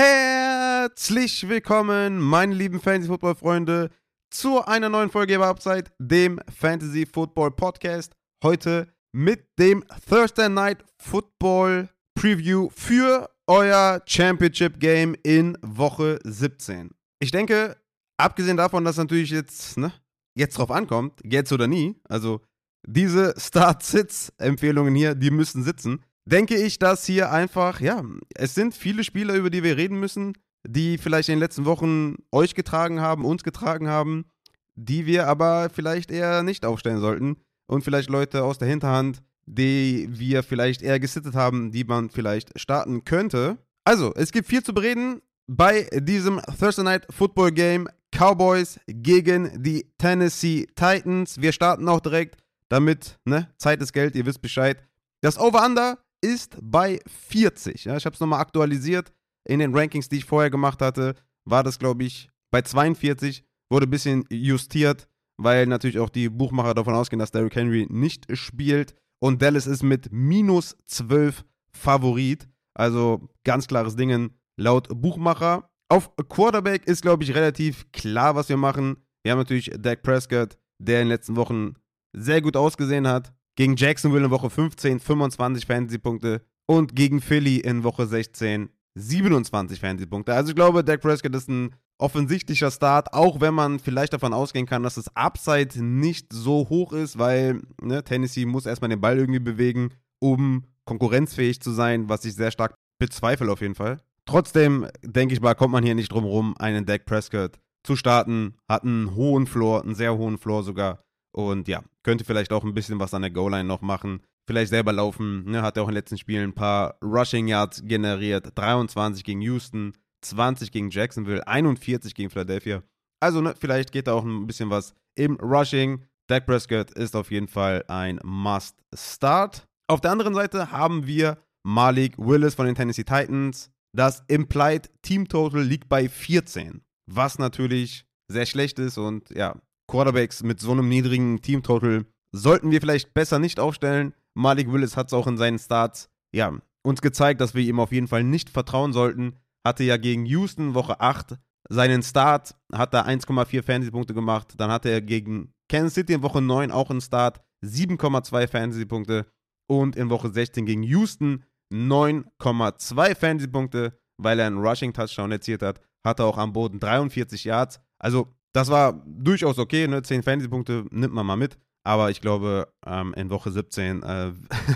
Herzlich willkommen, meine lieben Fantasy-Football-Freunde, zu einer neuen Folge über Upside, dem Fantasy-Football-Podcast. Heute mit dem Thursday Night Football Preview für euer Championship Game in Woche 17. Ich denke, abgesehen davon, dass natürlich jetzt, ne, jetzt drauf ankommt, jetzt oder nie, also diese Start-Sits-Empfehlungen hier, die müssen sitzen, denke ich, dass hier einfach, ja, es sind viele Spieler, über die wir reden müssen, die vielleicht in den letzten Wochen euch getragen haben, uns getragen haben, die wir aber vielleicht eher nicht aufstellen sollten und vielleicht Leute aus der Hinterhand, die wir vielleicht eher gesittet haben, die man vielleicht starten könnte. Also, es gibt viel zu bereden bei diesem Thursday Night Football Game Cowboys gegen die Tennessee Titans. Wir starten auch direkt damit, ne, Zeit ist Geld, ihr wisst Bescheid. Das Over-Under ist bei 40. Ja, ich habe es nochmal aktualisiert. In den Rankings, die ich vorher gemacht hatte, war das, glaube ich, bei 42. Wurde ein bisschen justiert, weil natürlich auch die Buchmacher davon ausgehen, dass Derrick Henry nicht spielt. Und Dallas ist mit minus 12 Favorit. Also ganz klares Ding laut Buchmacher. Auf Quarterback ist, glaube ich, relativ klar, was wir machen. Wir haben natürlich Dak Prescott, der in den letzten Wochen sehr gut ausgesehen hat. Gegen Jacksonville in Woche 15 25 Fantasy-Punkte und gegen Philly in Woche 16 27 Fantasy-Punkte. Also ich glaube, Dak Prescott ist ein offensichtlicher Start, auch wenn man vielleicht davon ausgehen kann, dass das Upside nicht so hoch ist, weil ne, Tennessee muss erstmal den Ball irgendwie bewegen, um konkurrenzfähig zu sein, was ich sehr stark bezweifle auf jeden Fall. Trotzdem, denke ich mal, kommt man hier nicht drum rum, einen Dak Prescott zu starten. Hat einen hohen Floor, einen sehr hohen Floor sogar. Und ja, könnte vielleicht auch ein bisschen was an der Goal-Line noch machen. Vielleicht selber laufen. Ne? Hat er auch in den letzten Spielen ein paar Rushing Yards generiert. 23 gegen Houston, 20 gegen Jacksonville, 41 gegen Philadelphia. Also ne, vielleicht geht da auch ein bisschen was im Rushing. Dak Prescott ist auf jeden Fall ein Must-Start. Auf der anderen Seite haben wir Malik Willis von den Tennessee Titans. Das Implied Team Total liegt bei 14, was natürlich sehr schlecht ist und ja, Quarterbacks mit so einem niedrigen Team-Total sollten wir vielleicht besser nicht aufstellen. Malik Willis hat es auch in seinen Starts, ja, uns gezeigt, dass wir ihm auf jeden Fall nicht vertrauen sollten. Hatte ja gegen Houston Woche 8 seinen Start, hat da 1,4 Fantasy-Punkte gemacht. Dann hatte er gegen Kansas City in Woche 9 auch einen Start, 7,2 Fantasy-Punkte. Und in Woche 16 gegen Houston 9,2 Fantasy-Punkte, weil er einen Rushing-Touchdown erzielt hat. Hatte auch am Boden 43 Yards. Also das war durchaus okay, ne? 10 Fantasy-Punkte nimmt man mal mit. Aber ich glaube, ähm, in Woche 17, äh,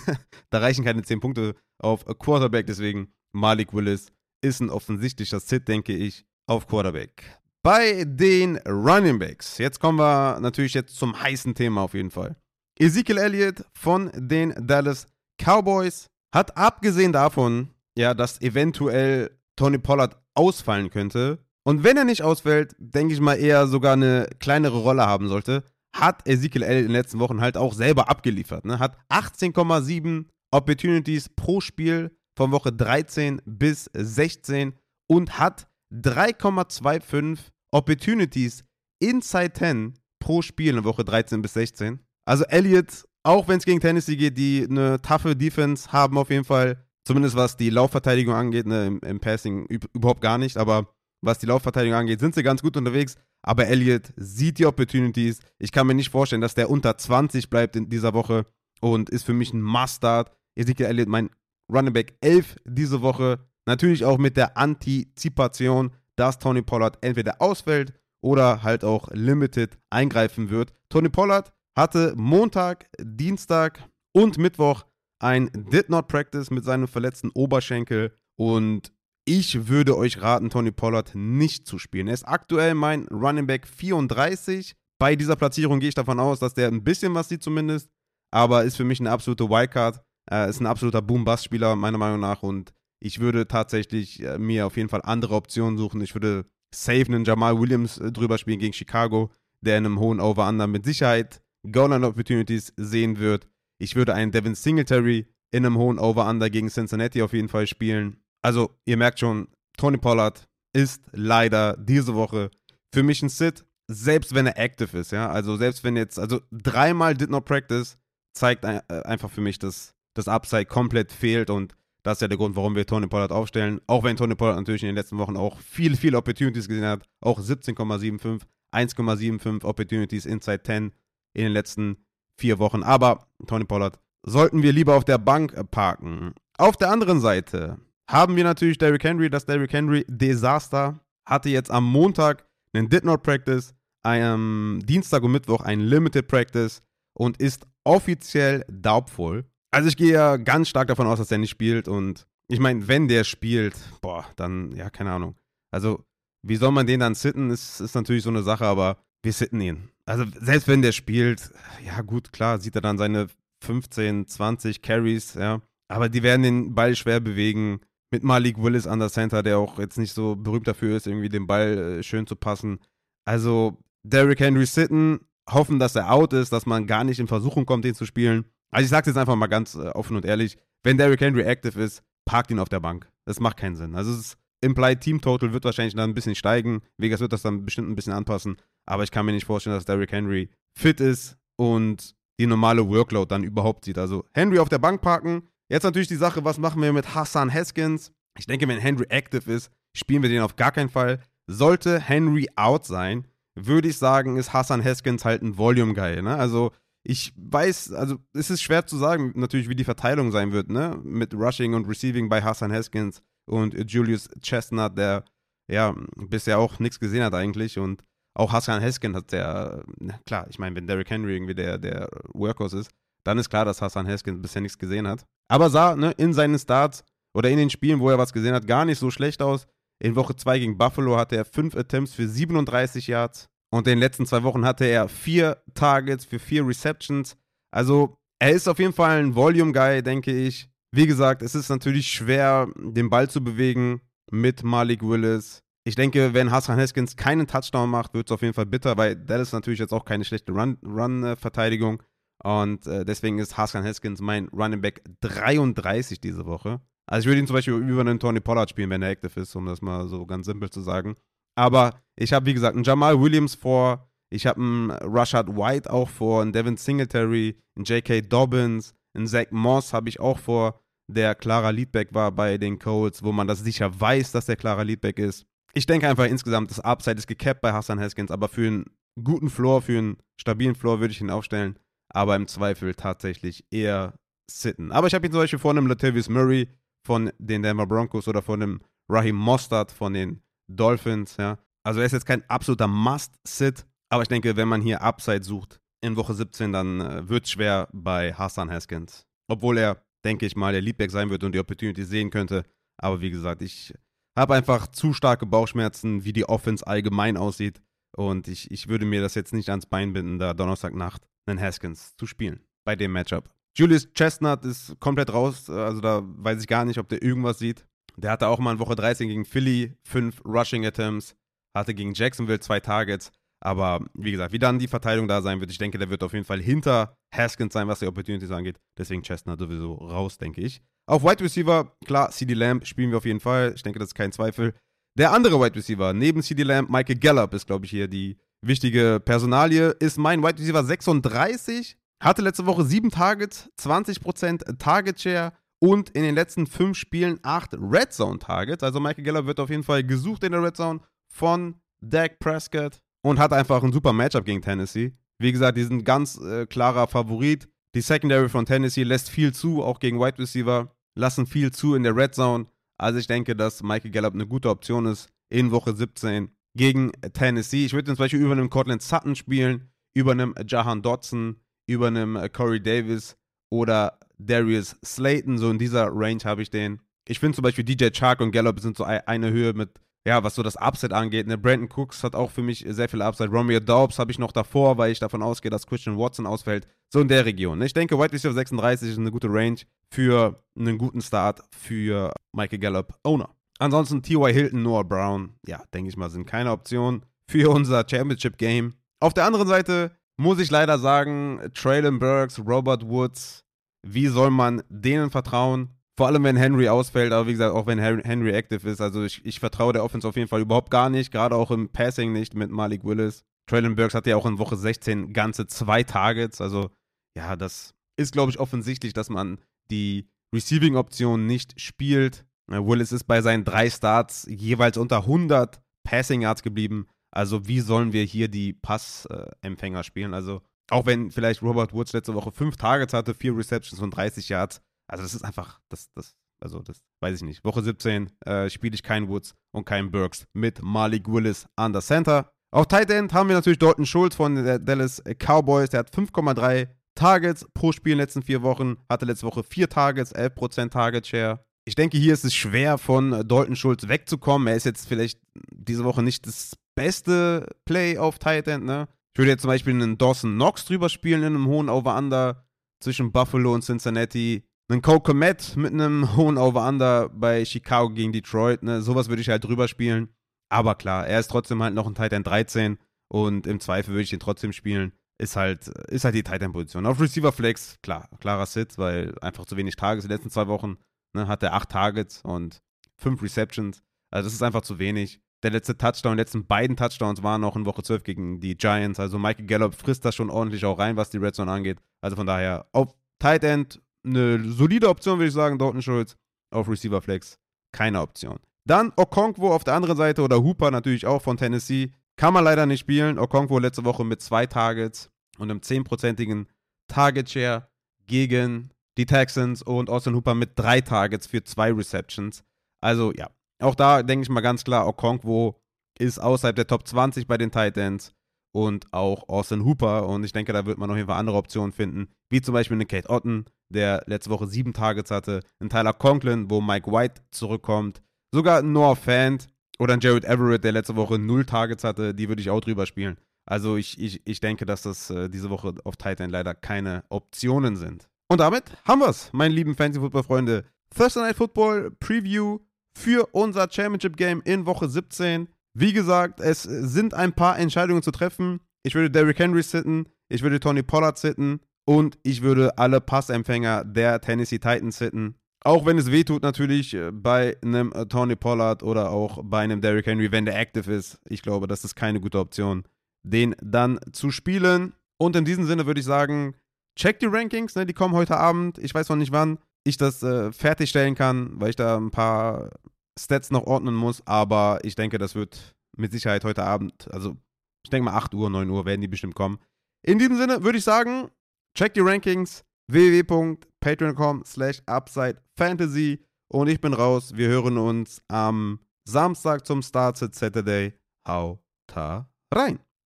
da reichen keine 10 Punkte auf Quarterback. Deswegen Malik Willis ist ein offensichtlicher Sit, denke ich, auf Quarterback. Bei den Running Backs, jetzt kommen wir natürlich jetzt zum heißen Thema auf jeden Fall. Ezekiel Elliott von den Dallas Cowboys hat abgesehen davon, ja, dass eventuell Tony Pollard ausfallen könnte, und wenn er nicht ausfällt, denke ich mal eher sogar eine kleinere Rolle haben sollte, hat Ezekiel L. in den letzten Wochen halt auch selber abgeliefert. Ne? Hat 18,7 Opportunities pro Spiel von Woche 13 bis 16 und hat 3,25 Opportunities inside 10 pro Spiel in Woche 13 bis 16. Also Elliott, auch wenn es gegen Tennessee geht, die eine taffe Defense haben auf jeden Fall, zumindest was die Laufverteidigung angeht, ne, im, im Passing überhaupt gar nicht, aber was die Laufverteidigung angeht, sind sie ganz gut unterwegs. Aber Elliott sieht die Opportunities. Ich kann mir nicht vorstellen, dass der unter 20 bleibt in dieser Woche und ist für mich ein Must-Start. Ezekiel Elliott, mein Running Back 11 diese Woche. Natürlich auch mit der Antizipation, dass Tony Pollard entweder ausfällt oder halt auch limited eingreifen wird. Tony Pollard hatte Montag, Dienstag und Mittwoch ein Did Not Practice mit seinem verletzten Oberschenkel und ich würde euch raten, Tony Pollard nicht zu spielen. Er ist aktuell mein Running Back 34. Bei dieser Platzierung gehe ich davon aus, dass der ein bisschen was sieht zumindest, aber ist für mich eine absolute Wildcard. Er ist ein absoluter Boom-Bust-Spieler meiner Meinung nach und ich würde tatsächlich äh, mir auf jeden Fall andere Optionen suchen. Ich würde safe einen Jamal Williams äh, drüber spielen gegen Chicago, der in einem hohen Over-Under mit Sicherheit Goal-Line-Opportunities sehen wird. Ich würde einen Devin Singletary in einem hohen Over-Under gegen Cincinnati auf jeden Fall spielen. Also, ihr merkt schon, Tony Pollard ist leider diese Woche für mich ein Sit, selbst wenn er active ist, ja. Also, selbst wenn jetzt, also dreimal did not practice, zeigt einfach für mich, dass das Upside komplett fehlt und Das ist ja der Grund, warum wir Tony Pollard aufstellen. Auch wenn Tony Pollard natürlich in den letzten Wochen auch viele, viele Opportunities gesehen hat. Auch 17,75, 1,75 Opportunities inside 10 in den letzten vier Wochen. Aber Tony Pollard sollten wir lieber auf der Bank parken. Auf der anderen Seite haben wir natürlich Derrick Henry. Das Derrick Henry Desaster hatte jetzt am Montag einen Did Not Practice, am Dienstag und Mittwoch ein Limited Practice und ist offiziell doubtful. Also ich gehe ja ganz stark davon aus, dass er nicht spielt und ich meine, wenn der spielt, boah, dann, ja, keine Ahnung. Also, wie soll man den dann sitten, ist, ist natürlich so eine Sache, aber wir sitten ihn. Also, selbst wenn der spielt, ja, gut, klar, sieht er dann seine 15, 20 Carries, ja. Aber die werden den Ball schwer bewegen. Mit Malik Willis an der Center, der auch jetzt nicht so berühmt dafür ist, irgendwie den Ball äh, schön zu passen. Also, Derrick Henry sitten, hoffen, dass er out ist, dass man gar nicht in Versuchung kommt, den zu spielen. Also ich sage jetzt einfach mal ganz äh, offen und ehrlich, wenn Derrick Henry active ist, parkt ihn auf der Bank. Das macht keinen Sinn. Also das Implied Team Total wird wahrscheinlich dann ein bisschen steigen. Vegas wird das dann bestimmt ein bisschen anpassen. Aber ich kann mir nicht vorstellen, dass Derrick Henry fit ist und die normale Workload dann überhaupt sieht. Also Henry auf der Bank parken. Jetzt natürlich die Sache, was machen wir mit Hassan Haskins? Ich denke, wenn Henry active ist, spielen wir den auf gar keinen Fall. Sollte Henry out sein, würde ich sagen, ist Hassan Haskins halt ein Volume-Guy. Ne? Also ich weiß, also es ist schwer zu sagen, natürlich, wie die Verteilung sein wird, ne? Mit Rushing und Receiving bei Hassan Haskins und Julius Chestnut, der ja bisher auch nichts gesehen hat eigentlich. Und auch Hassan Haskins hat der, klar, ich meine, wenn Derrick Henry irgendwie der, der Workhorse ist, dann ist klar, dass Hassan Haskins bisher nichts gesehen hat. Aber sah ne, in seinen Starts oder in den Spielen, wo er was gesehen hat, gar nicht so schlecht aus. In Woche 2 gegen Buffalo hatte er 5 Attempts für 37 Yards. Und in den letzten zwei Wochen hatte er vier Targets für vier Receptions. Also er ist auf jeden Fall ein Volume-Guy, denke ich. Wie gesagt, es ist natürlich schwer, den Ball zu bewegen mit Malik Willis. Ich denke, wenn Hassan Haskins keinen Touchdown macht, wird es auf jeden Fall bitter, weil das ist natürlich jetzt auch keine schlechte Run-Verteidigung. Run und äh, deswegen ist Hassan Haskins mein Running Back 33 diese Woche. Also ich würde ihn zum Beispiel über einen Tony Pollard spielen, wenn er active ist, um das mal so ganz simpel zu sagen. Aber ich habe, wie gesagt, einen Jamal Williams vor, ich habe einen Rashad White auch vor, einen Devin Singletary, einen J.K. Dobbins, einen Zach Moss habe ich auch vor, der klarer Leadback war bei den Colts, wo man das sicher weiß, dass der klarer Leadback ist. Ich denke einfach insgesamt, das Upside ist gecapped bei Hassan Haskins, aber für einen guten Floor, für einen stabilen Floor würde ich ihn aufstellen, aber im Zweifel tatsächlich eher sitten. Aber ich habe ihn zum Beispiel vor einem Latavius Murray von den Denver Broncos oder von einem Raheem Mostert von den Dolphins, ja. Also er ist jetzt kein absoluter Must-Sit, aber ich denke, wenn man hier Upside sucht in Woche 17, dann äh, wird es schwer bei Hassan Haskins. Obwohl er, denke ich mal, der Leadback sein wird und die Opportunity sehen könnte. Aber wie gesagt, ich habe einfach zu starke Bauchschmerzen, wie die Offense allgemein aussieht. Und ich, ich würde mir das jetzt nicht ans Bein binden, da Donnerstagnacht einen Haskins zu spielen bei dem Matchup. Julius Chestnut ist komplett raus, also da weiß ich gar nicht, ob der irgendwas sieht. Der hatte auch mal in Woche 13 gegen Philly fünf Rushing Attempts, hatte gegen Jacksonville zwei Targets. Aber wie gesagt, wie dann die Verteilung da sein wird, ich denke, der wird auf jeden Fall hinter Haskins sein, was die Opportunities angeht. Deswegen Chestnut sowieso raus, denke ich. Auf Wide Receiver, klar, CD Lamb spielen wir auf jeden Fall. Ich denke, das ist kein Zweifel. Der andere Wide Receiver, neben CD Lamb, Michael Gallup ist, glaube ich, hier die wichtige Personalie, ist mein Wide Receiver 36. Hatte letzte Woche sieben Targets, 20% Target Share und in den letzten fünf Spielen acht Red Zone Targets. Also Michael Geller wird auf jeden Fall gesucht in der Red Zone von Dak Prescott und hat einfach ein super Matchup gegen Tennessee. Wie gesagt, die sind ganz äh, klarer Favorit. Die Secondary von Tennessee lässt viel zu, auch gegen Wide Receiver, lassen viel zu in der Red Zone. Also ich denke, dass Michael Gallup eine gute Option ist in Woche 17 gegen Tennessee. Ich würde zum Beispiel über einen Cortland Sutton spielen, über einen Jahan Dodson, über einen äh, Corey Davis oder Darius Slayton, so in dieser Range habe ich den. Ich finde zum Beispiel DJ Chark und Gallup sind so eine Höhe mit, ja, was so das Upset angeht. Ne? Brandon Cooks hat auch für mich sehr viel Upside. Romeo Daubs habe ich noch davor, weil ich davon ausgehe, dass Christian Watson ausfällt. So in der Region. Ne? Ich denke, White Receiver 36 ist eine gute Range für einen guten Start für Michael Gallup Owner. Ansonsten T.Y. Hilton, Noah Brown, ja, denke ich mal, sind keine Option für unser Championship Game. Auf der anderen Seite muss ich leider sagen, Traylon Burks, Robert Woods, wie soll man denen vertrauen? Vor allem, wenn Henry ausfällt, aber wie gesagt, auch wenn Henry active ist. Also ich, ich vertraue der Offense auf jeden Fall überhaupt gar nicht, gerade auch im Passing nicht mit Malik Willis. Traylon Burks hatte ja auch in Woche 16 ganze zwei Targets. Also ja, das ist, glaube ich, offensichtlich, dass man die Receiving-Option nicht spielt. Willis ist bei seinen drei Starts jeweils unter 100 Passing Yards geblieben. Also wie sollen wir hier die Passempfänger spielen? Also auch wenn vielleicht Robert Woods letzte Woche fünf Targets hatte, vier Receptions und 30 Yards. Also das ist einfach, das, das, also das weiß ich nicht. Woche 17 äh, spiele ich keinen Woods und keinen Burks mit Malik Willis an der Center. Auf Tight End haben wir natürlich Dalton Schulz von den Dallas Cowboys. Der hat 5,3 Targets pro Spiel in den letzten vier Wochen. Hatte letzte Woche vier Targets, 11% Target Share. Ich denke, hier ist es schwer, von Dalton Schulz wegzukommen. Er ist jetzt vielleicht diese Woche nicht das beste Play auf Tight End, ne? Ich würde jetzt zum Beispiel einen Dawson Knox drüber spielen in einem hohen Over-Under zwischen Buffalo und Cincinnati. Einen Cole Komet mit einem hohen Over-Under bei Chicago gegen Detroit. Ne? Sowas würde ich halt drüber spielen. Aber klar, er ist trotzdem halt noch ein Tight End 13 und im Zweifel würde ich ihn trotzdem spielen. Ist halt, ist halt die Tight End Position. Auf Receiver Flex, klar, klarer Sit, weil einfach zu wenig Tages in den letzten zwei Wochen. Ne, hat er acht Targets und fünf Receptions. Also das ist einfach zu wenig der letzte Touchdown, die letzten beiden Touchdowns waren noch in Woche 12 gegen die Giants. Also Michael Gallup frisst das schon ordentlich auch rein, was die Red Zone angeht. Also von daher auf Tight End eine solide Option, würde ich sagen, Dalton Schultz. Auf Receiver Flex keine Option. Dann Okonkwo auf der anderen Seite oder Hooper natürlich auch von Tennessee. Kann man leider nicht spielen. Okonkwo letzte Woche mit zwei Targets und einem 10%igen Target Share gegen die Texans und Austin Hooper mit drei Targets für zwei Receptions. Also ja, auch da denke ich mal ganz klar, Okonkwo ist außerhalb der Top 20 bei den Titans und auch Austin Hooper. Und ich denke, da wird man auf jeden Fall andere Optionen finden, wie zum Beispiel eine Kate Otten, der letzte Woche sieben Targets hatte, ein Tyler Conklin, wo Mike White zurückkommt, sogar ein Noah Fant oder ein Jared Everett, der letzte Woche null Targets hatte, die würde ich auch drüber spielen. Also ich, ich, ich denke, dass das äh, diese Woche auf Titan leider keine Optionen sind. Und damit haben wir es, meine lieben Fantasy-Football-Freunde. Thursday Night Football Preview für unser Championship Game in Woche 17. Wie gesagt, es sind ein paar Entscheidungen zu treffen. Ich würde Derrick Henry sitten, ich würde Tony Pollard sitten und ich würde alle Passempfänger der Tennessee Titans sitten. Auch wenn es wehtut natürlich äh, bei einem äh, Tony Pollard oder auch bei einem Derrick Henry, wenn der active ist. Ich glaube, das ist keine gute Option, den dann zu spielen. Und in diesem Sinne würde ich sagen, check die Rankings, ne? die kommen heute Abend. Ich weiß noch nicht wann ich das äh, fertigstellen kann, weil ich da ein paar Stats noch ordnen muss. Aber ich denke, das wird mit Sicherheit heute Abend, also ich denke mal 8 Uhr, 9 Uhr werden die bestimmt kommen. In diesem Sinne würde ich sagen, check die Rankings www.patreon.com slash upside fantasy und ich bin raus. Wir hören uns am Samstag zum Start Saturday. Hau ta rein.